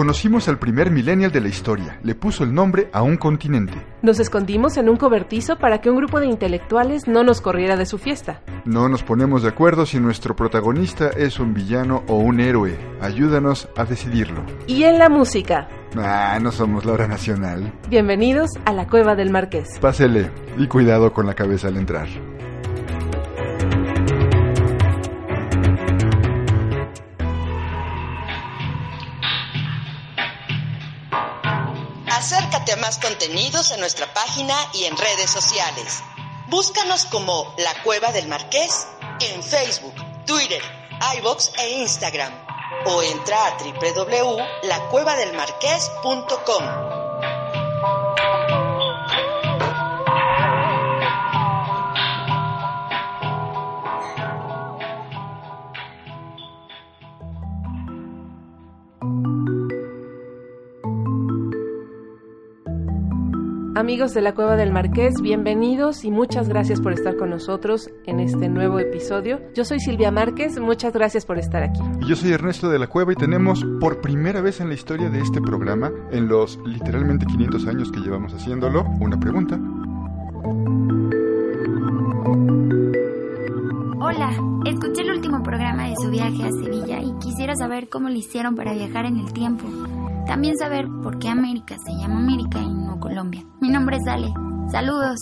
Conocimos al primer millennial de la historia. Le puso el nombre a un continente. Nos escondimos en un cobertizo para que un grupo de intelectuales no nos corriera de su fiesta. No nos ponemos de acuerdo si nuestro protagonista es un villano o un héroe. Ayúdanos a decidirlo. Y en la música. Ah, no somos la hora nacional. Bienvenidos a la Cueva del Marqués. Pásele y cuidado con la cabeza al entrar. Más contenidos en nuestra página y en redes sociales. Búscanos como La Cueva del Marqués en Facebook, Twitter, iBox e Instagram o entra a www.lacuevadelmarqués.com. Amigos de la Cueva del Marqués, bienvenidos y muchas gracias por estar con nosotros en este nuevo episodio. Yo soy Silvia Márquez, muchas gracias por estar aquí. Y yo soy Ernesto de la Cueva y tenemos por primera vez en la historia de este programa, en los literalmente 500 años que llevamos haciéndolo, una pregunta. Hola, escuché el último programa de su viaje a Sevilla y quisiera saber cómo le hicieron para viajar en el tiempo. También saber por qué América se llama América y no Colombia. Mi nombre es Ale. Saludos.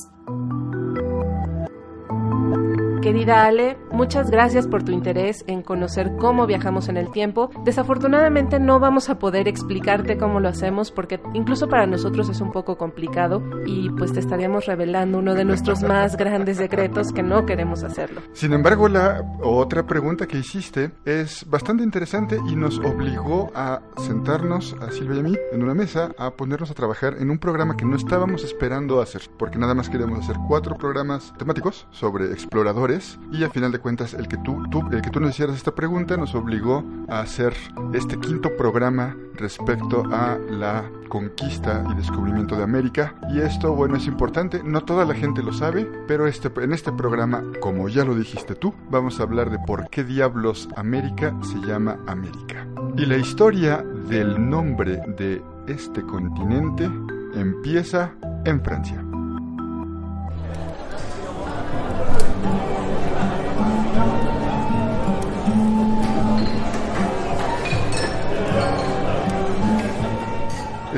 Querida Ale, muchas gracias por tu interés en conocer cómo viajamos en el tiempo. Desafortunadamente no vamos a poder explicarte cómo lo hacemos porque incluso para nosotros es un poco complicado y pues te estaríamos revelando uno de nuestros más grandes secretos que no queremos hacerlo. Sin embargo, la otra pregunta que hiciste es bastante interesante y nos obligó a sentarnos a Silvia y a mí en una mesa a ponernos a trabajar en un programa que no estábamos esperando hacer porque nada más queríamos hacer cuatro programas temáticos sobre exploradores y al final de cuentas el que tú, tú, el que tú nos hicieras esta pregunta nos obligó a hacer este quinto programa respecto a la conquista y descubrimiento de América. Y esto bueno es importante. No toda la gente lo sabe pero este, en este programa como ya lo dijiste tú vamos a hablar de por qué diablos América se llama América. Y la historia del nombre de este continente empieza en Francia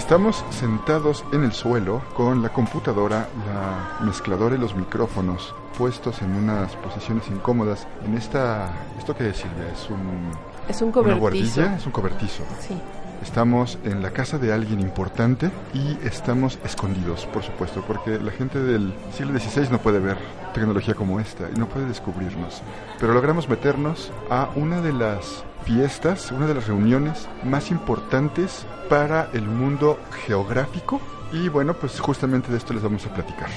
Estamos sentados en el suelo con la computadora, la mezcladora y los micrófonos puestos en unas posiciones incómodas. En esta, ¿esto qué es Silvia? Es un Es un una cobertizo. guardilla, es un cobertizo. Sí. Estamos en la casa de alguien importante y estamos escondidos, por supuesto, porque la gente del siglo XVI no puede ver tecnología como esta y no puede descubrirnos. Pero logramos meternos a una de las fiestas, una de las reuniones más importantes para el mundo geográfico y bueno, pues justamente de esto les vamos a platicar.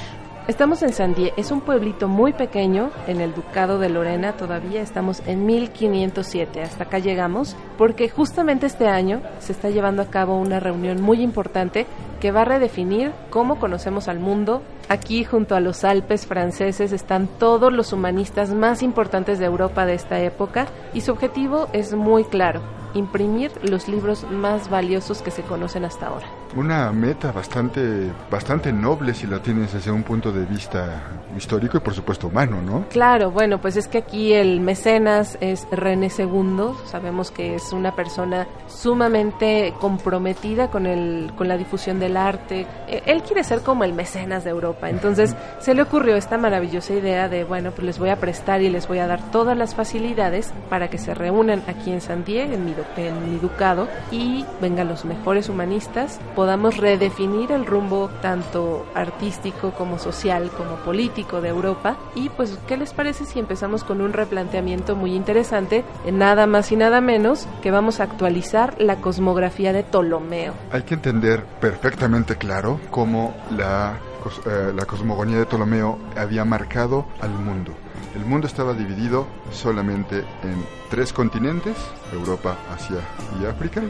Estamos en Sandie, es un pueblito muy pequeño en el Ducado de Lorena, todavía estamos en 1507, hasta acá llegamos, porque justamente este año se está llevando a cabo una reunión muy importante que va a redefinir cómo conocemos al mundo. Aquí junto a los Alpes franceses están todos los humanistas más importantes de Europa de esta época y su objetivo es muy claro, imprimir los libros más valiosos que se conocen hasta ahora. Una meta bastante, bastante noble si la tienes desde un punto de vista histórico y por supuesto humano, ¿no? Claro, bueno, pues es que aquí el mecenas es René II, sabemos que es una persona sumamente comprometida con, el, con la difusión del arte, Eh, él quiere ser como el mecenas de Europa, entonces se le ocurrió esta maravillosa idea de, bueno, pues les voy a prestar y les voy a dar todas las facilidades para que se reúnan aquí en San Diego, en mi, en mi ducado, y vengan los mejores humanistas, podamos redefinir el rumbo tanto artístico como social como político de Europa y pues ¿qué les parece si empezamos con un replanteamiento muy interesante en nada más y nada menos que vamos a actualizar la cosmografía de Ptolomeo? Hay que entender perfectamente claro cómo la, eh, la cosmogonía de Ptolomeo había marcado al mundo. El mundo estaba dividido solamente en tres continentes, Europa, Asia y África.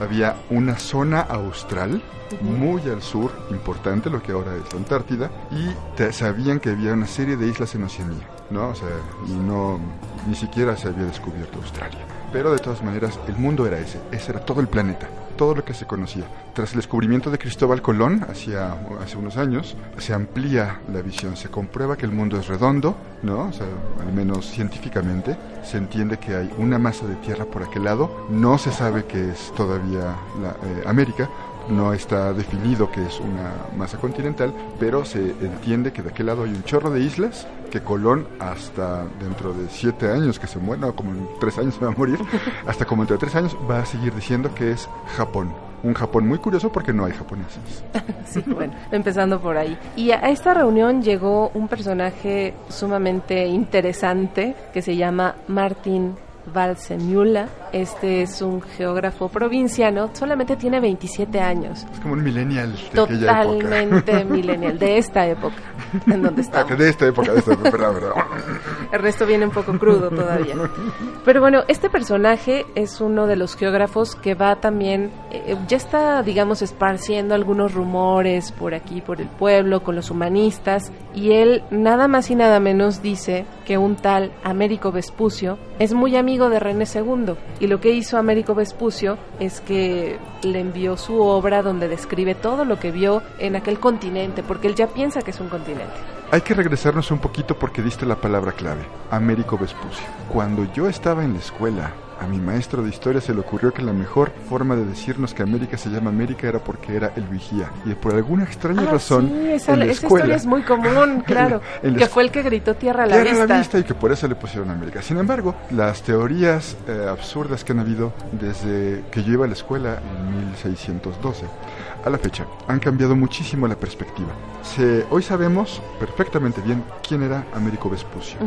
Había una zona austral, muy al sur, importante, lo que ahora es la Antártida, y te- sabían que había una serie de islas en Oceanía, ¿no? O sea, y no, ni siquiera se había descubierto Australia. Pero de todas maneras, el mundo era ese, ese era todo el planeta, todo lo que se conocía. Tras el descubrimiento de Cristóbal Colón, hacia, hace unos años, se amplía la visión, se comprueba que el mundo es redondo, ¿no? Al menos científicamente, se entiende que hay una masa de tierra por aquel lado, no se sabe que es todavía eh, América, no está definido que es una masa continental, pero se entiende que de aquel lado hay un chorro de islas que Colón hasta dentro de siete años que se muere, no, como en tres años se va a morir, hasta como dentro de tres años va a seguir diciendo que es Japón. Un Japón muy curioso porque no hay japoneses. Sí, bueno, empezando por ahí. Y a esta reunión llegó un personaje sumamente interesante que se llama Martin Valsemüller. Este es un geógrafo provinciano, solamente tiene 27 años. Es como un millennial de aquella época. Totalmente millennial, de esta época en donde Ah, estamos. de esta época, de esta época, verdad, verdad. El resto viene un poco crudo todavía. Pero bueno, este personaje es uno de los geógrafos que va también, eh, ya está, digamos, esparciendo algunos rumores por aquí, por el pueblo, con los humanistas, y él nada más y nada menos dice que un tal Américo Vespucio es muy amigo de René II, y lo que hizo Américo Vespucio es que le envió su obra donde describe todo lo que vio en aquel continente, porque él ya piensa que es un continente. Hay que regresarnos un poquito porque diste la palabra clave, Américo Vespucio. Cuando yo estaba en la escuela, a mi maestro de historia se le ocurrió que la mejor forma de decirnos que América se llama América era porque era el vigía. Y por alguna extraña Ah, razón, sí, esa, en la esa escuela, historia es muy común, claro. en la que fue el que gritó tierra a la Tierra a vista. la vista y que por eso le pusieron América. Sin embargo, las teorías eh, absurdas que han habido desde que yo iba a la escuela en 1612 a la fecha han cambiado muchísimo la perspectiva. Se, hoy sabemos perfectamente bien quién era Américo Vespucio.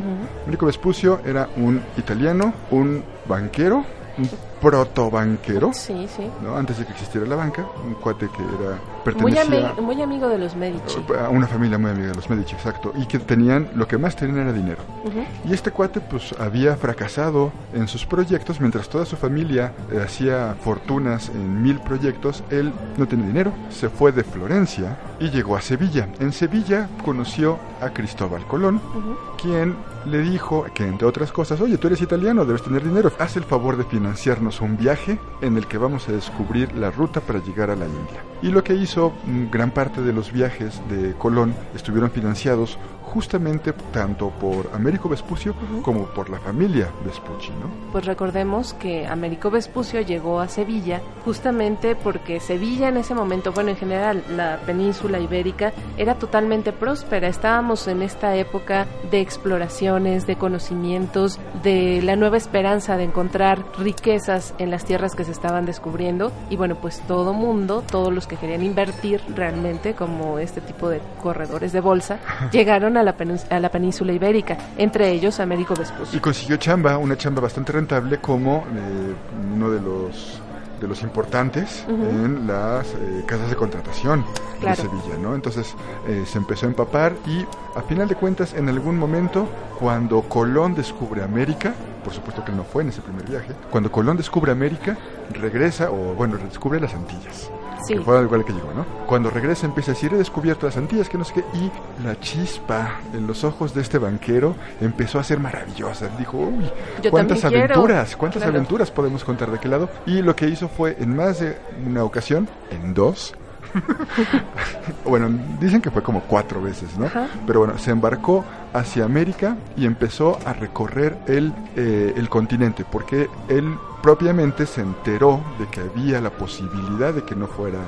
Américo Vespucio era un italiano, un banquero, un protobanquero, Sí, sí. ¿no? antes de que existiera la banca, un cuate que era Muy, pertenecía ami- muy amigo de los Medici. a una familia muy amiga de los Medici, exacto, y que tenían, lo que más tenían era dinero. Ujú. Y este cuate pues había fracasado en sus proyectos mientras toda su familia eh, hacía fortunas en mil proyectos. Él no tenía dinero, se fue de Florencia y llegó a Sevilla. En Sevilla conoció a Cristóbal Colón, Ujú. quien le dijo que entre otras cosas, oye, tú eres italiano, debes tener dinero, haz el favor de financiarnos un viaje en el que vamos a descubrir la ruta para llegar a la India. Y lo que hizo mm, gran parte de los viajes de Colón estuvieron financiados justamente tanto por Américo Vespucio como por la familia Vespucci, ¿no? Pues recordemos que Américo Vespucio llegó a Sevilla justamente porque Sevilla en ese momento, bueno, en general la península ibérica era totalmente próspera. Estábamos en esta época de exploraciones, de conocimientos, de la nueva esperanza de encontrar riquezas en las tierras que se estaban descubriendo. Y bueno, pues todo mundo, todos los que querían invertir realmente, como este tipo de corredores de bolsa, llegaron a la, penís- a la península ibérica, entre ellos Américo Vespucio. Y consiguió chamba, una chamba bastante rentable como eh, uno de los de los importantes en las eh, casas de contratación Claro. de Sevilla, ¿no? Entonces eh, se empezó a empapar y a final de cuentas en algún momento cuando Colón descubre América, por supuesto que él no fue en ese primer viaje, cuando Colón descubre América regresa o bueno descubre las Antillas. Sí. Que fue al lugar que llegó, ¿no? Cuando regresa empieza a decir, he descubierto las Antillas, que no sé qué, y la chispa en los ojos de este banquero empezó a ser maravillosa. Dijo, uy, Yo cuántas quiero. aventuras, cuántas Claro. aventuras podemos contar de aquel lado. Y lo que hizo fue, en más de una ocasión, en dos, bueno, dicen que fue como cuatro veces, ¿no? Ajá. Pero bueno, se embarcó hacia América y empezó a recorrer el, eh, el continente, porque él propiamente se enteró de que había la posibilidad de que no fuera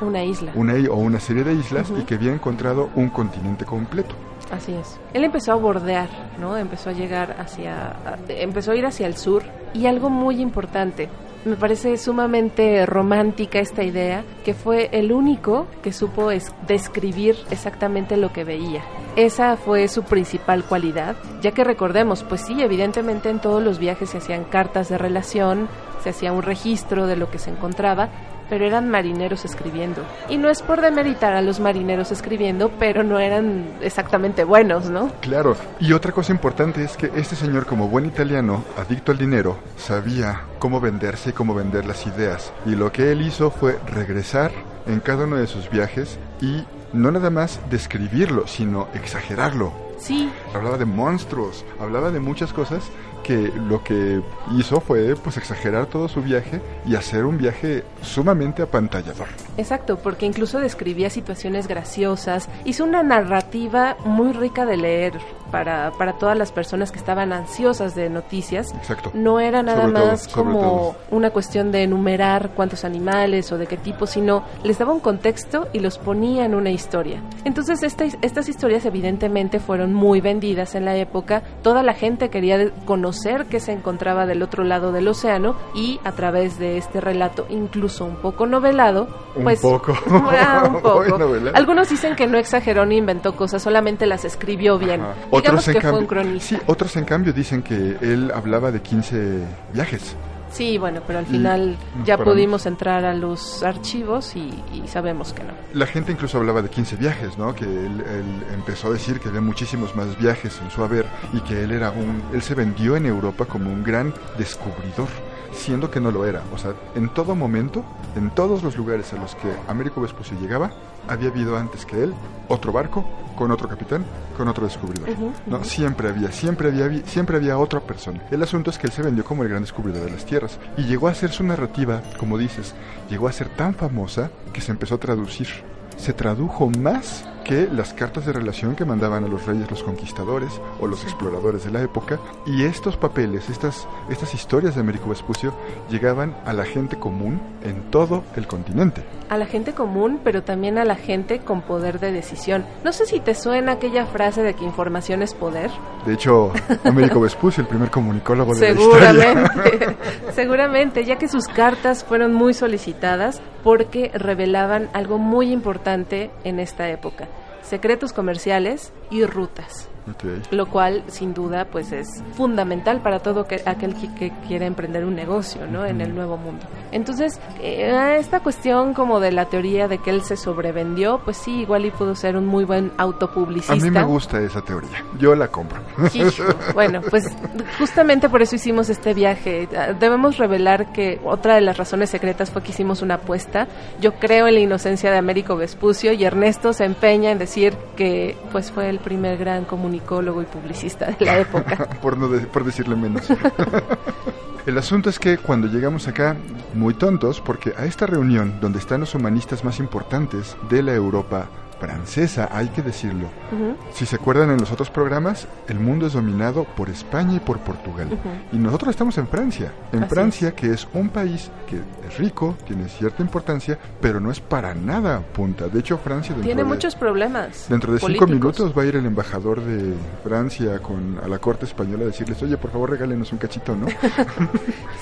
Una isla. una o una serie de islas Ujú. y que había encontrado un continente completo. Así es. Él empezó a bordear, ¿no? Empezó a llegar hacia, empezó a ir hacia el sur y algo muy importante. Me parece sumamente romántica esta idea, que fue el único que supo es- describir exactamente lo que veía. Esa fue su principal cualidad, ya que recordemos, pues sí, evidentemente en todos los viajes se hacían cartas de relación, se hacía un registro de lo que se encontraba, pero eran marineros escribiendo. Y no es por demeritar a los marineros escribiendo, pero no eran exactamente buenos, ¿no? Claro, y otra cosa importante es que este señor como buen italiano, adicto al dinero, sabía cómo venderse y cómo vender las ideas. Y lo que él hizo fue regresar en cada uno de sus viajes y no nada más describirlo, sino exagerarlo. Sí. Hablaba de monstruos, hablaba de muchas cosas que lo que hizo fue pues exagerar todo su viaje y hacer un viaje sumamente apantallador. Exacto, porque incluso describía situaciones graciosas, hizo una narrativa muy rica de leer para, para todas las personas que estaban ansiosas de noticias. Exacto. No era nada Sobre todo, más sobre como todo. una cuestión de enumerar cuántos animales o de qué tipo, sino les daba un contexto y los ponía en una historia. Entonces esta- estas historias evidentemente fueron muy vendidas en la época, toda la gente quería conocer qué se encontraba del otro lado del océano y a través de este relato, incluso un poco novelado, Un pues poco. Ah, un poco. Algunos dicen que no exageró ni inventó cosas, solamente las escribió bien. Ajá. Digamos en que fue cambio, un cronista. Sí, otros en cambio dicen que él hablaba de 15 viajes. Sí, bueno, pero al Y- final ya pudimos entrar a los archivos y, y sabemos que no. La gente incluso hablaba de 15 viajes, ¿no? Que él, él empezó a decir que había muchísimos más viajes en su haber y que él era un él se vendió en Europa como un gran descubridor, siendo que no lo era. O sea, en todo momento, en todos los lugares a los que Américo Vespucio llegaba, había habido antes que él otro barco con otro capitán, con otro descubridor. No, siempre había, siempre había, siempre había otra persona. El asunto es que él se vendió como el gran descubridor de las tierras y llegó a ser su narrativa, como dices, llegó a ser tan famosa que se empezó a traducir. Se tradujo más que las cartas de relación que mandaban a los reyes los conquistadores o los exploradores de la época y estos papeles, estas, estas historias de Américo Vespucio llegaban a la gente común en todo el continente. A la gente común, pero también a la gente con poder de decisión. No sé si te suena aquella frase de que información es poder. De hecho, Américo Vespucio, el primer comunicólogo de la historia. Seguramente, seguramente, ya que sus cartas fueron muy solicitadas porque revelaban algo muy importante en esta época, secretos comerciales y rutas. Ok. lo cual sin duda pues es fundamental para todo que, aquel que, que quiera emprender un negocio ¿no? en el nuevo mundo. Entonces, eh, esta cuestión como de la teoría de que él se sobrevendió, pues sí, igual y pudo ser un muy buen autopublicista. A mí me gusta esa teoría. Yo la compro. Hijo, Bueno, pues justamente por eso hicimos este viaje. Ah, Debemos revelar que otra de las razones secretas fue que hicimos una apuesta. Yo creo en la inocencia de Américo Vespucio y Ernesto se empeña en decir que pues fue el primer gran comunicólogo y publicista de la época. por, no de- por decirle menos. El asunto es que cuando llegamos acá, muy tontos, porque a esta reunión donde están los humanistas más importantes de la Europa francesa, hay que decirlo. Si se acuerdan en los otros programas, el mundo es dominado por España y por Portugal. Y nosotros estamos en Francia. En Así Francia, que es un país que es rico, tiene cierta importancia, pero no es para nada punta. De hecho, Francia Tiene de- muchos problemas. Dentro de cinco minutos va a ir el embajador de Francia con, a la corte española a decirles, oye, por favor regálenos un cachito, ¿no?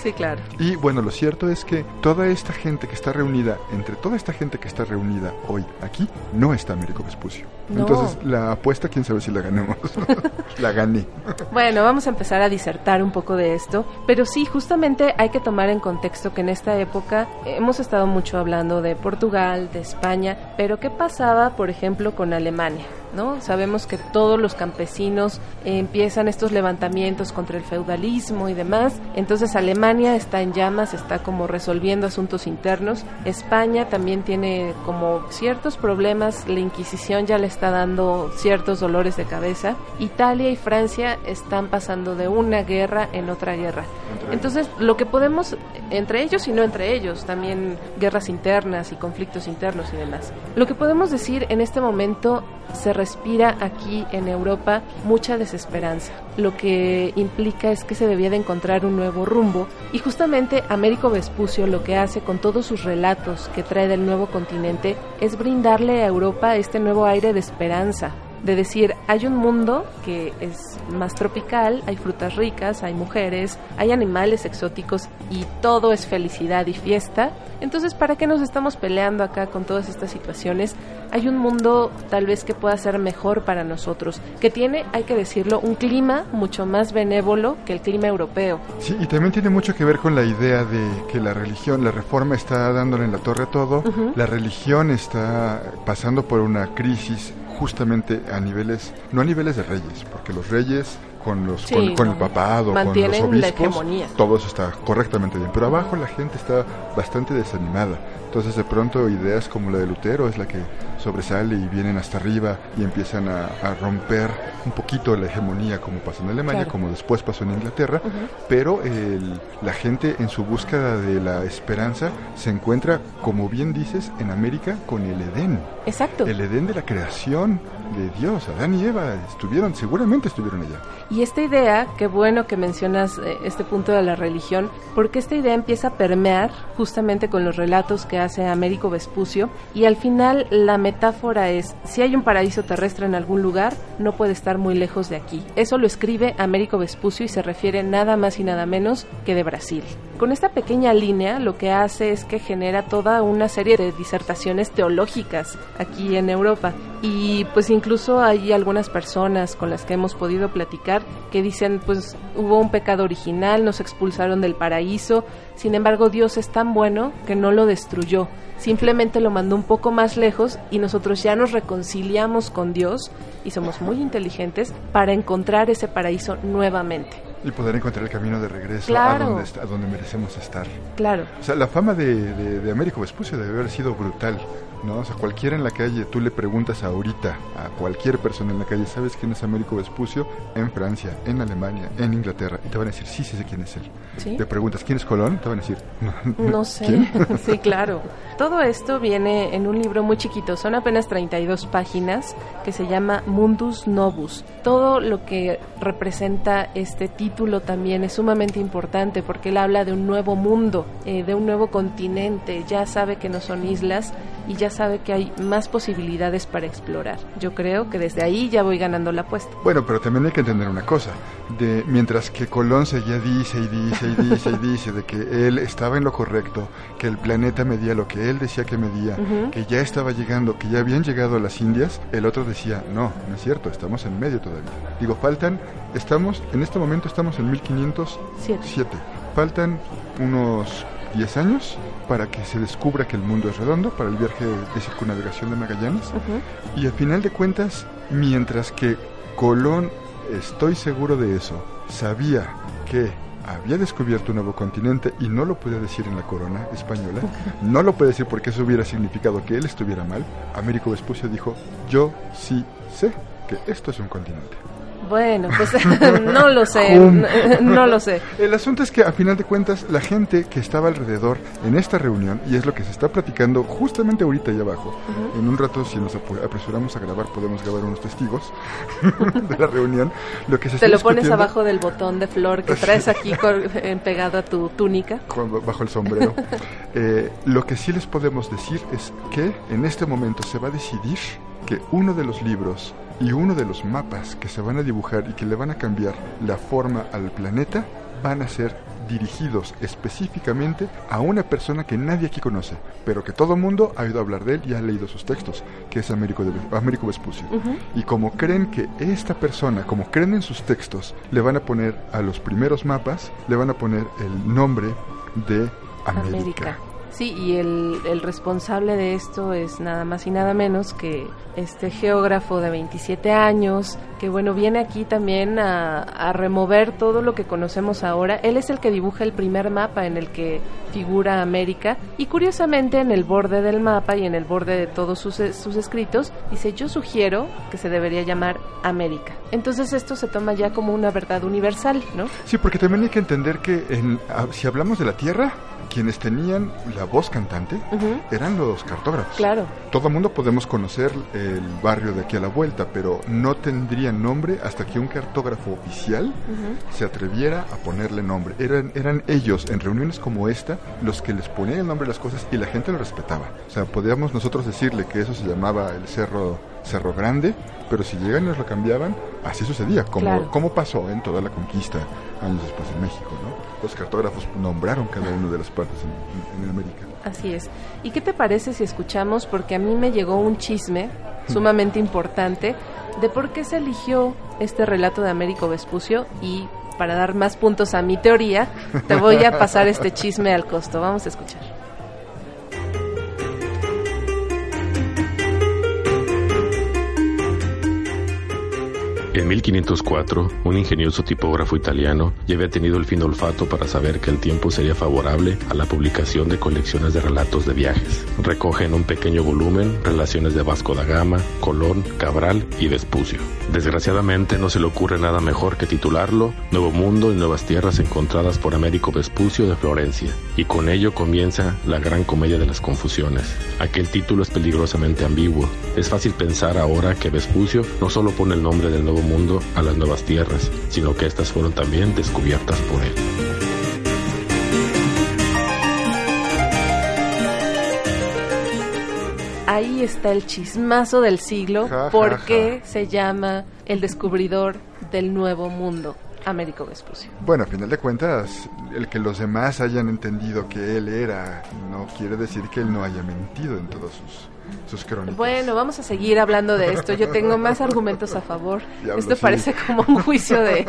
Sí, claro. y bueno, lo cierto es que toda esta gente que está reunida, entre toda esta gente que está reunida hoy aquí, no está Américo Vespucio. No. Entonces, la apuesta, quién sabe si la ganamos. la gané. Bueno, vamos a empezar a disertar un poco de esto, pero sí, justamente hay que tomar en contexto que en esta época hemos estado mucho hablando de Portugal, de España, pero ¿qué pasaba, por ejemplo, con Alemania? ¿No? Sabemos que todos los campesinos empiezan estos levantamientos contra el feudalismo y demás. Entonces Alemania está en llamas, está como resolviendo asuntos internos. España también tiene como ciertos problemas, la Inquisición ya le está dando ciertos dolores de cabeza. Italia y Francia están pasando de una guerra en otra guerra. Entonces, lo que podemos, entre ellos y no entre ellos, también guerras internas y conflictos internos y demás. Lo que podemos decir en este momento se respira aquí en Europa mucha desesperanza. Lo que implica es que se debía de encontrar un nuevo rumbo y justamente Américo Vespucio lo que hace con todos sus relatos que trae del nuevo continente es brindarle a Europa este nuevo aire de esperanza de decir, hay un mundo que es más tropical, hay frutas ricas, hay mujeres, hay animales exóticos y todo es felicidad y fiesta. Entonces, ¿para qué nos estamos peleando acá con todas estas situaciones? Hay un mundo tal vez que pueda ser mejor para nosotros, que tiene, hay que decirlo, un clima mucho más benévolo que el clima europeo. Sí, y también tiene mucho que ver con la idea de que la religión, la reforma está dándole en la torre a todo, la religión está pasando por una crisis justamente a niveles, no a niveles de reyes, porque los reyes con los con, el papado, con los obispos, todo eso está correctamente bien, pero abajo la gente está bastante desanimada. Entonces de pronto ideas como la de Lutero es la que sobresale y vienen hasta arriba y empiezan a, romper un poquito la hegemonía como pasó en Alemania, como después pasó en Inglaterra, pero la gente en su búsqueda de la esperanza se encuentra, como bien dices, en América con el Edén. Exacto. El Edén de la creación de Dios. Adán y Eva estuvieron, seguramente estuvieron allá. Y esta idea, qué bueno que mencionas eh, este punto de la religión, porque esta idea empieza a permear justamente con los relatos que hace Américo Vespucio y al final la metáfora es, si hay un paraíso terrestre en algún lugar, no puede estar muy lejos de aquí. Eso lo escribe Américo Vespucio y se refiere nada más y nada menos que de Brasil. Con esta pequeña línea lo que hace es que genera toda una serie de disertaciones teológicas aquí en Europa y pues incluso hay algunas personas con las que hemos podido platicar que dicen pues hubo un pecado original, nos expulsaron del paraíso, sin embargo Dios es tan bueno que no lo destruyó, simplemente lo mandó un poco más lejos y nosotros ya nos reconciliamos con Dios y somos muy inteligentes para encontrar ese paraíso nuevamente. Y poder encontrar el camino de regreso a, donde, a, donde, merecemos estar. Claro. O sea, la fama de, de, de Américo Vespucio debe haber sido brutal. ¿no? O sea, cualquiera en la calle, tú le preguntas ahorita a cualquier persona en la calle, ¿sabes quién es Américo Vespucio? En Francia, en Alemania, en Inglaterra, y te van a decir, sí, sí sé quién es él. ¿Sí? Te preguntas, ¿quién es Colón? Te van a decir, no, sé. sí, claro. Todo esto viene en un libro muy chiquito, son apenas 32 páginas, que se llama Mundus Novus. Todo lo que representa este título también es sumamente importante porque él habla de un nuevo mundo, eh, de un nuevo continente, ya sabe que no son islas y ya sabe que hay más posibilidades para explorar. Yo creo que desde ahí ya voy ganando la apuesta. Bueno, pero también hay que entender una cosa. De, mientras que Colón seguía dice y dice y dice y dice de que él estaba en lo correcto, que el planeta medía lo que él decía que medía, que ya estaba llegando, que ya habían llegado a las Indias, el otro decía, no, no es cierto, estamos en medio todavía. Digo, faltan, estamos, en este momento estamos en 1507. Faltan unos 10 años para que se descubra que el mundo es redondo, para el viaje de circunnavegación de Magallanes. Y al final de cuentas, mientras que Colón, estoy seguro de eso, sabía que había descubierto un nuevo continente y no lo puede decir en la corona española, no lo puede decir porque eso hubiera significado que él estuviera mal, Américo Vespucio dijo, yo sí sé que esto es un continente. Bueno, pues no lo sé, no lo sé. El asunto es que a final de cuentas la gente que estaba alrededor en esta reunión, y es lo que se está platicando justamente ahorita allá abajo, en un rato si nos apresuramos a grabar podemos grabar unos testigos de la reunión, lo que se Te lo pones abajo del botón de flor que traes aquí pegado a tu túnica. Bajo el sombrero. Eh, lo que sí les podemos decir es que en este momento se va a decidir que uno de los libros y uno de los mapas que se van a dibujar y que le van a cambiar la forma al planeta van a ser dirigidos específicamente a una persona que nadie aquí conoce, pero que todo el mundo ha oído hablar de él y ha leído sus textos, que es Américo, de, Américo Vespucio. Y como creen que esta persona, como creen en sus textos, le van a poner a los primeros mapas, le van a poner el nombre de América. Sí, y el, el, responsable de esto es nada más y nada menos que este geógrafo de 27 años, que bueno, viene aquí también a, a, remover todo lo que conocemos ahora. Él es el que dibuja el primer mapa en el que figura América y curiosamente en el borde del mapa y en el borde de todos sus, sus escritos dice yo sugiero que se debería llamar América. Entonces esto se toma ya como una verdad universal, ¿no? Sí, porque también hay que entender que en, si hablamos de la Tierra, quienes tenían la voz cantante eran los cartógrafos. Claro. Todo el mundo podemos conocer el barrio de aquí a la vuelta, pero no tendría nombre hasta que un cartógrafo oficial se atreviera a ponerle nombre. Eran, eran ellos, en reuniones como esta, los que les ponían el nombre a las cosas y la gente lo respetaba. O sea, podíamos nosotros decirle que eso se llamaba el cerro Cerro Grande, pero si llegan y nos lo cambiaban, así sucedía, como, Claro. como pasó en toda la conquista años después en México, ¿no? Los cartógrafos nombraron cada una de las partes en, en- en América. Así es. ¿Y qué te parece si escuchamos? Porque a mí me llegó un chisme sumamente importante de por qué se eligió este relato de Américo Vespucio y para dar más puntos a mi teoría, te voy a pasar este chisme al costo. Vamos a escuchar. En 1504, un ingenioso tipógrafo italiano ya había tenido el fino olfato para saber que el tiempo sería favorable a la publicación de colecciones de relatos de viajes. Recoge en un pequeño volumen relaciones de Vasco da Gama, Colón, Cabral y Vespucio. Desgraciadamente no se le ocurre nada mejor que titularlo Nuevo Mundo y Nuevas Tierras encontradas por Américo Vespucio de Florencia, y con ello comienza la gran comedia de las confusiones. Aquel título es peligrosamente ambiguo. Es fácil pensar ahora que Vespucio no solo pone el nombre del Nuevo Mundo a las nuevas tierras, sino que éstas fueron también descubiertas por él. Ahí está el chismazo del siglo, Ja, ja, por ja. qué se llama el descubridor del nuevo mundo, Américo Vespucio. Bueno, a final de cuentas, el que los demás hayan entendido que él era, no quiere decir que él no haya mentido en todas sus, sus crónicas. Bueno, vamos a seguir hablando de esto. Yo tengo más argumentos a favor. Diablo, esto sí. parece como un juicio de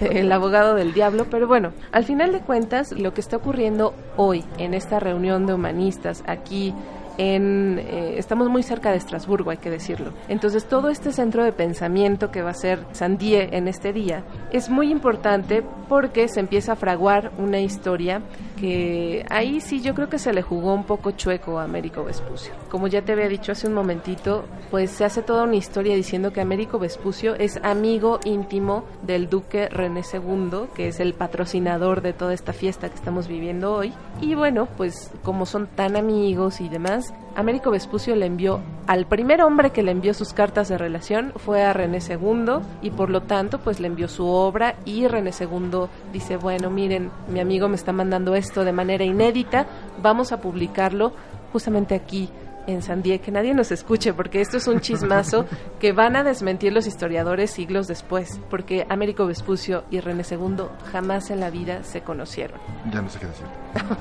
del abogado del diablo, pero bueno, al final de cuentas, lo que está ocurriendo hoy en esta reunión de humanistas aquí en eh, estamos muy cerca de Estrasburgo, hay que decirlo. Entonces, todo este centro de pensamiento que va a ser Sandie en este día es muy importante porque se empieza a fraguar una historia que ahí sí yo creo que se le jugó un poco chueco a Américo Vespucio. Como ya te había dicho hace un momentito, pues se hace toda una historia diciendo que Américo Vespucio es amigo íntimo del duque René II, que es el patrocinador de toda esta fiesta que estamos viviendo hoy. Y bueno, pues como son tan amigos y demás, Américo Vespucio le envió al primer hombre que le envió sus cartas de relación fue a René II y por lo tanto pues le envió su obra y René II dice, bueno, miren, mi amigo me está mandando esto de manera inédita, vamos a publicarlo justamente aquí en San Diego, que nadie nos escuche, porque esto es un chismazo que van a desmentir los historiadores siglos después, porque Américo Vespucio y René II jamás en la vida se conocieron. Ya no sé qué decir.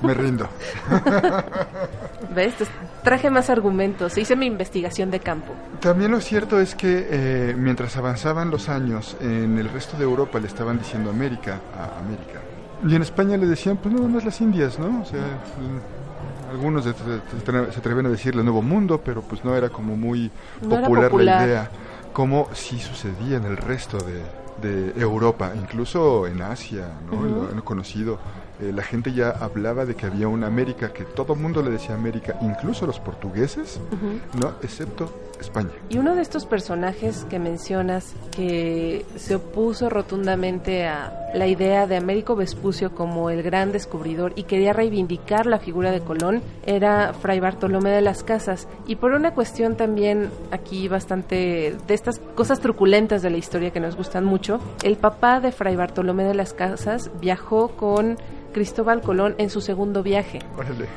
Me rindo. ¿Ves? Traje más argumentos, hice mi investigación de campo. También lo cierto es que eh, mientras avanzaban los años, en el resto de Europa le estaban diciendo América a América. Y en España le decían, pues nada más las Indias, ¿no? O sea, algunos se, se- atreven a decirle Nuevo Mundo, pero pues no era como muy No popular, popular. la idea. Como sí sucedía en el resto de, de Europa, incluso en Asia, ¿no? Ujú. Lo han conocido. Eh, la gente ya hablaba de que había una América, que todo mundo le decía América, incluso los portugueses. ¿no? Excepto España. Y uno de estos personajes que mencionas que se opuso rotundamente a la idea de Américo Vespucio como el gran descubridor y quería reivindicar la figura de Colón era Fray Bartolomé de las Casas. Y por una cuestión también aquí bastante de estas cosas truculentas de la historia que nos gustan mucho, el papá de Fray Bartolomé de las Casas viajó con Cristóbal Colón en su segundo viaje.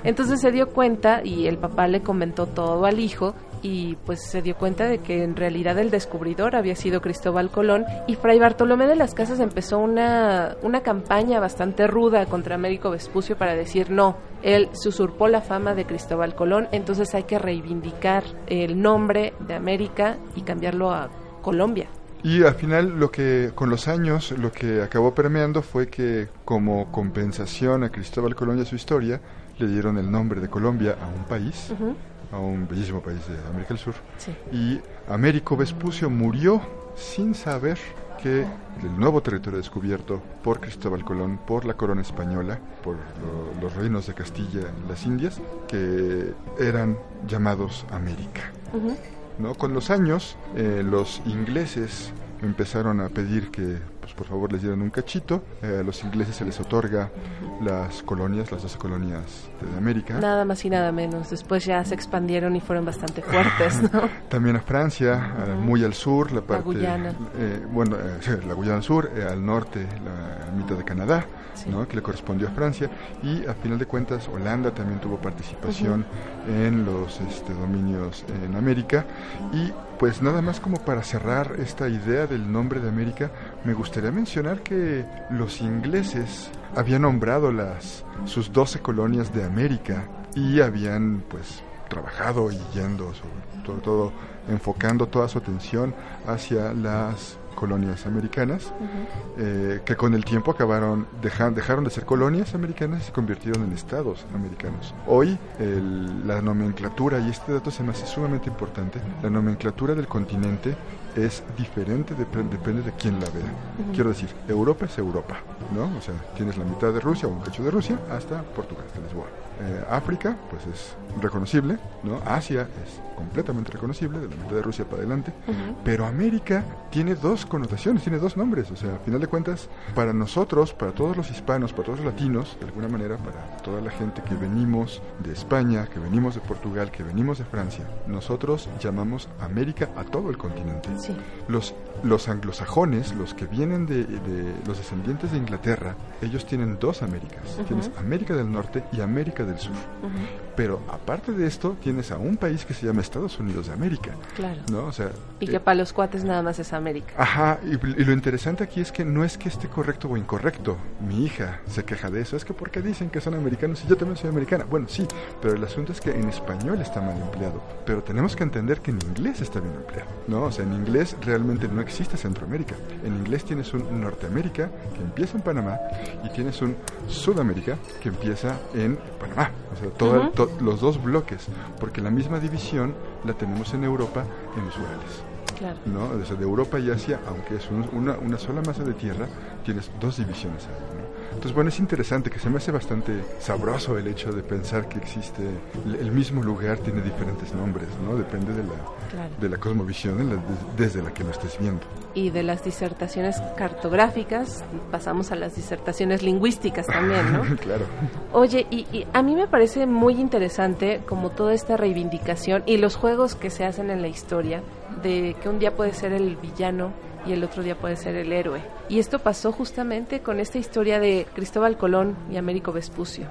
Entonces se dio cuenta y el papá le comentó todo al hijo y pues se dio cuenta de que en realidad el descubridor había sido Cristóbal Colón y Fray Bartolomé de las Casas empezó una, una campaña bastante ruda contra Américo Vespucio para decir no, él se usurpó la fama de Cristóbal Colón, entonces hay que reivindicar el nombre de América y cambiarlo a Colombia. Y al final lo que con los años lo que acabó permeando fue que como compensación a Cristóbal Colón y a su historia le dieron el nombre de Colombia a un país, a un bellísimo país de América del Sur. sí. Y Américo Vespucio murió sin saber que el nuevo territorio descubierto por Cristóbal Colón, por la corona española, por lo- los reinos de Castilla y las Indias, que eran llamados América. ¿No? Con los años, eh, los ingleses empezaron a pedir que pues por favor les dieran un cachito. Eh, a los ingleses se les otorga las colonias, las 12 colonias de América. Nada más y nada menos. Después ya se expandieron y fueron bastante fuertes, ¿no? También a Francia, muy al sur, la parte... Guyana. eh, bueno, eh, la Guyana al sur, al norte, la mitad de Canadá, ¿no? que le correspondió a Francia. Y a final de cuentas, Holanda también tuvo participación en los este, dominios en América. Y pues nada más como para cerrar esta idea del nombre de América, me gustaría mencionar que los ingleses habían nombrado las sus 12 colonias de América y habían pues trabajado y yendo sobre todo, todo enfocando toda su atención hacia las colonias americanas, eh, que con el tiempo acabaron, deja- dejaron de ser colonias americanas y se convirtieron en estados americanos. Hoy el- la nomenclatura, y este dato se me hace sumamente importante, la nomenclatura del continente es diferente, dep- depende de quién la vea. Quiero decir, Europa es Europa, ¿no? O sea, tienes la mitad de Rusia o un cacho de Rusia hasta Portugal, hasta Lisboa. Eh, África, pues es reconocible, ¿no? Asia es completamente reconocible, de la mitad de Rusia para adelante. Pero América tiene dos connotaciones, tiene dos nombres. O sea, a final de cuentas, para nosotros, para todos los hispanos, para todos los latinos, de alguna manera, para toda la gente que venimos de España, que venimos de Portugal, que venimos de Francia, nosotros llamamos América a todo el continente. Sí. Los, los anglosajones, los que vienen de, de los descendientes de Inglaterra, ellos tienen dos Américas. Tienes América del Norte y América del Sur. Pero aparte de esto, tienes a un país que se llama Estados Unidos de América. Claro. ¿no? O sea, Y que eh, para los cuates nada más es América. Ajá, y, y lo interesante aquí es que no es que esté correcto o incorrecto. Mi hija se queja de eso. Es que porque dicen que son americanos y yo también soy americana. Bueno, sí, pero el asunto es que en español está mal empleado. Pero tenemos que entender que en inglés está bien empleado. ¿no? O sea, en inglés realmente no existe Centroamérica. En inglés tienes un Norteamérica que empieza en Panamá y tienes un Sudamérica que empieza en Panamá. O sea, todo el- los dos bloques. Porque la misma división la tenemos en Europa en los Urales. Claro. ¿no? O sea, de Europa y Asia, aunque es un- una, una sola masa de tierra, tienes dos divisiones ahí, ¿no? Entonces, bueno, es interesante, que se me hace bastante sabroso el hecho de pensar que existe, el, mismo lugar tiene diferentes nombres, ¿no? Depende de la, Claro. de la cosmovisión en la- des- desde la que lo estés viendo. Y de las disertaciones cartográficas pasamos a las disertaciones lingüísticas también, ¿no? claro. Oye, y, y a mí me parece muy interesante como toda esta reivindicación y los juegos que se hacen en la historia de que un día puede ser el villano y el otro día puede ser el héroe. Y esto pasó justamente con esta historia de Cristóbal Colón y Américo Vespucio.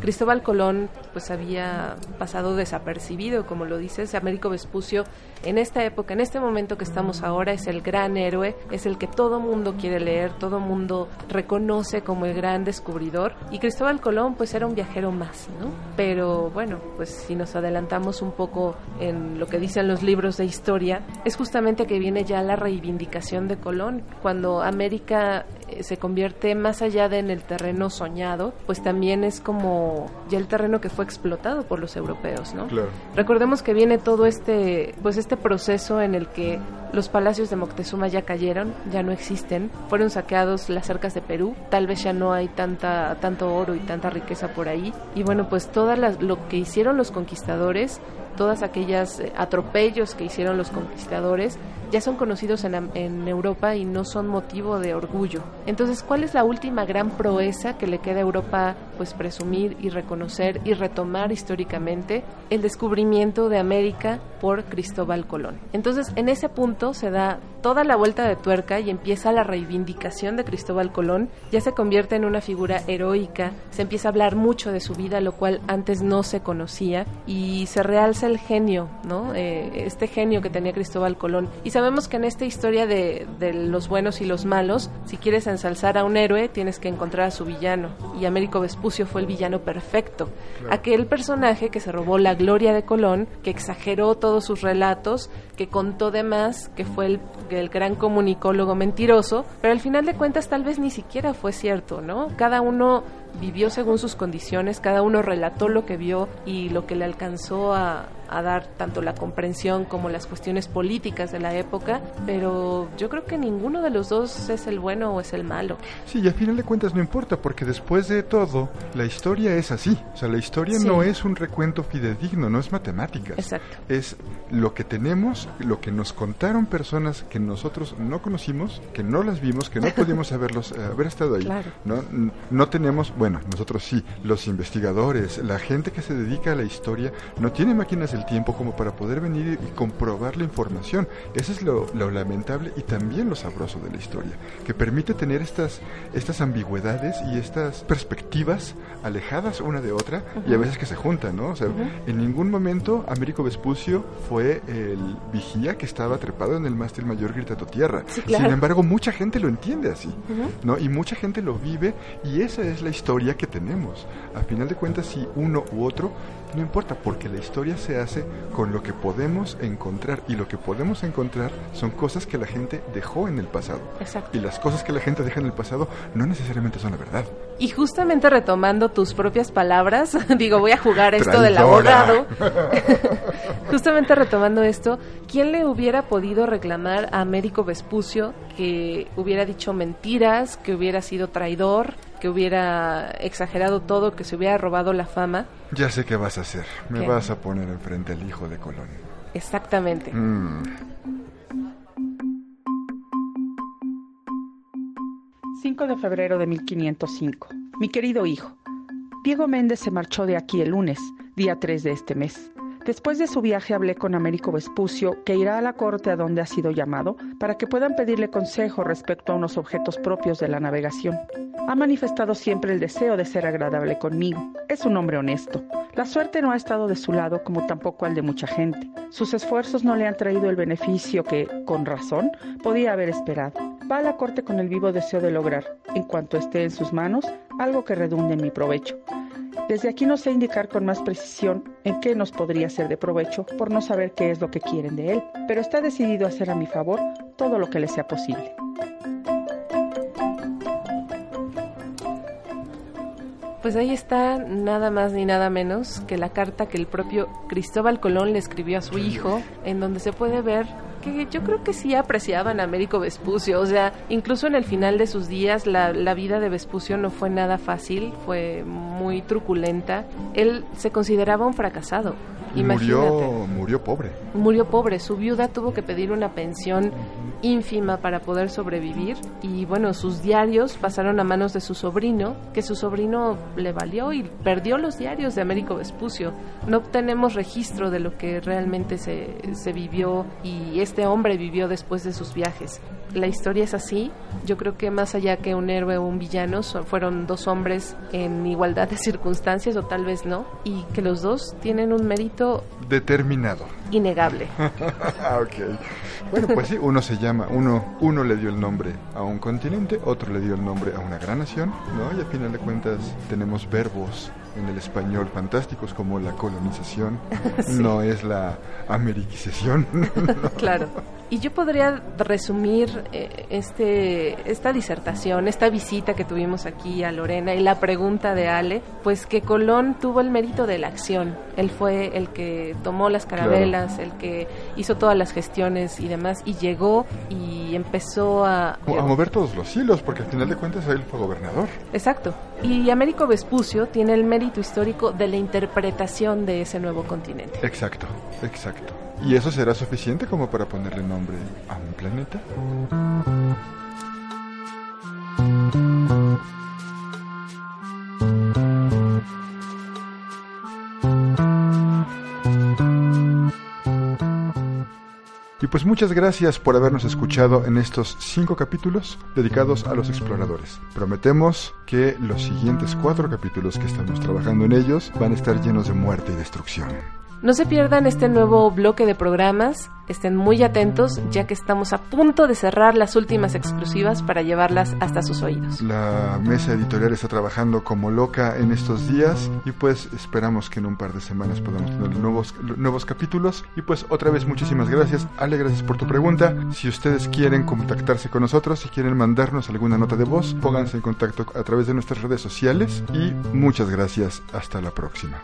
Cristóbal Colón pues había pasado desapercibido, como lo dices, Américo Vespucio en esta época, en este momento que estamos ahora, es el gran héroe, es el que todo mundo quiere leer, todo mundo reconoce como el gran descubridor. Y Cristóbal Colón pues era un viajero más, ¿no? Pero bueno, pues si nos adelantamos un poco en lo que dicen los libros de historia, es justamente que viene ya la reivindicación de Colón, cuando América se convierte más allá de en el terreno soñado, pues también es como ya el terreno que fue explotado por los europeos, ¿no? Claro. Recordemos que viene todo este, pues este proceso en el que los palacios de Moctezuma ya cayeron, ya no existen, fueron saqueados las cercas de Perú, tal vez ya no hay tanta, tanto oro y tanta riqueza por ahí, y bueno, pues todo lo que hicieron los conquistadores, todas aquellas eh, atropellos que hicieron los conquistadores, ya son conocidos en, en, Europa y no son motivo de orgullo. Entonces, ¿cuál es la última gran proeza que le queda a Europa pues presumir y reconocer y retomar históricamente? El descubrimiento de América por Cristóbal Colón. Entonces, en ese punto se da toda la vuelta de tuerca y empieza la reivindicación de Cristóbal Colón, ya se convierte en una figura heroica, se empieza a hablar mucho de su vida, lo cual antes no se conocía, y se realza el genio, ¿no? Eh, este genio que tenía Cristóbal Colón. Y sabemos que en esta historia de, de, los buenos y los malos, si quieres ensalzar a un héroe, tienes que encontrar a su villano. Y Américo Vespucio fue el villano perfecto. Claro. Aquel personaje que se robó la gloria de Colón, que exageró todos sus relatos, que contó de más, que fue el, el gran comunicólogo mentiroso, pero al final de cuentas tal vez ni siquiera fue cierto, ¿no? Cada uno vivió según sus condiciones, cada uno relató lo que vio y lo que le alcanzó a, a dar tanto la comprensión como las cuestiones políticas de la época, pero yo creo que ninguno de los dos es el bueno o es el malo. Sí, y al final de cuentas no importa, porque después de todo, la historia es así. O sea, la historia no es un recuento fidedigno, no es matemáticas. Exacto. Es lo que tenemos, lo que nos contaron personas que nosotros no conocimos, que no las vimos, que no pudimos haberlos, eh, haber estado ahí. Claro. ¿no? no tenemos, bueno, nosotros sí, los investigadores, la gente que se dedica a la historia, no tiene máquinas del tiempo como para poder venir y, comprobar la información. Eso es lo, lo, lamentable y también lo sabroso de la historia, que permite tener estas, estas ambigüedades y estas perspectivas alejadas una de otra y a veces que se juntan, ¿no? O sea, en ningún momento Américo Vespucio fue el vigía que estaba trepado en el mástil mayor gritando tierra. Sí, claro. Sin embargo, mucha gente lo entiende así, ¿no? Y mucha gente lo vive y esa es la historia que tenemos. A final de cuentas, si uno u otro, no importa, porque la historia se hace con lo que podemos encontrar y lo que podemos encontrar son cosas que la gente dejó en el pasado. Exacto. Y las cosas que la gente deja en el pasado no necesariamente son la verdad. Y justamente retomando tus propias palabras, digo, voy a jugar esto del abogado. justamente retomando esto, ¿quién le hubiera podido reclamar a Américo Vespucio que hubiera dicho mentiras, que hubiera sido traidor, que hubiera exagerado todo, que se hubiera robado la fama? Ya sé qué vas a hacer. Me ¿Qué? vas a poner enfrente al hijo de Colón. Exactamente. Mm. 5 de febrero de 1505. Mi querido hijo, Diego Méndez se marchó de aquí el lunes, día 3 de este mes. Después de su viaje hablé con Américo Vespucio, que irá a la corte a donde ha sido llamado, para que puedan pedirle consejo respecto a unos objetos propios de la navegación. Ha manifestado siempre el deseo de ser agradable conmigo. Es un hombre honesto. La suerte no ha estado de su lado como tampoco al de mucha gente. Sus esfuerzos no le han traído el beneficio que, con razón, podía haber esperado. Va a la corte con el vivo deseo de lograr, en cuanto esté en sus manos, algo que redunde en mi provecho. Desde aquí no sé indicar con más precisión en qué nos podría ser de provecho por no saber qué es lo que quieren de él, pero está decidido a hacer a mi favor todo lo que le sea posible. Pues ahí está nada más ni nada menos que la carta que el propio Cristóbal Colón le escribió a su hijo, en donde se puede ver que yo creo que sí apreciaban a Américo Vespucio, o sea, incluso en el final de sus días la, la vida de Vespucio no fue nada fácil, fue muy truculenta. Él se consideraba un fracasado. Imagínate. Murió, murió pobre. Murió pobre, su viuda tuvo que pedir una pensión ínfima para poder sobrevivir y bueno, sus diarios pasaron a manos de su sobrino, que su sobrino le valió y perdió los diarios de Américo Vespucio. No tenemos registro de lo que realmente se, se vivió y este hombre vivió después de sus viajes. La historia es así, yo creo que más allá que un héroe o un villano, son- fueron dos hombres en igualdad de circunstancias o tal vez no, y que los dos tienen un mérito Determinado. innegable. Ah, ok. Bueno, pues sí, uno se llama, uno, uno le dio el nombre a un continente, otro le dio el nombre a una gran nación, ¿no? Y al final de cuentas tenemos verbos en el español fantásticos como la colonización, no es la ameriquización. Claro. Y yo podría resumir eh, este, esta disertación, esta visita que tuvimos aquí a Lorena y la pregunta de Ale, pues que Colón tuvo el mérito de la acción. Él fue el que tomó las carabelas, el que hizo todas las gestiones y demás, y llegó y empezó a... a mover todos los hilos, porque al final de cuentas él fue gobernador. Exacto. Y Américo Vespucio tiene el mérito histórico de la interpretación de ese nuevo continente. Exacto, exacto. ¿Y eso será suficiente como para ponerle nombre a un planeta? Y pues muchas gracias por habernos escuchado en estos cinco capítulos dedicados a los exploradores. Prometemos que los siguientes cuatro capítulos que estamos trabajando en ellos van a estar llenos de muerte y destrucción. No se pierdan este nuevo bloque de programas, estén muy atentos ya que estamos a punto de cerrar las últimas exclusivas para llevarlas hasta sus oídos. La mesa editorial está trabajando como loca en estos días y pues esperamos que en un par de semanas podamos tener nuevos, nuevos capítulos. Y pues otra vez muchísimas gracias. Ale, gracias por tu pregunta. Si ustedes quieren contactarse con nosotros, si quieren mandarnos alguna nota de voz, pónganse en contacto a través de nuestras redes sociales y muchas gracias. Hasta la próxima.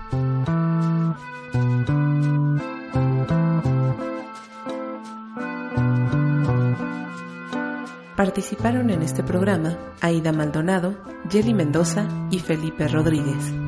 Participaron en este programa Aida Maldonado, Jelly Mendoza y Felipe Rodríguez.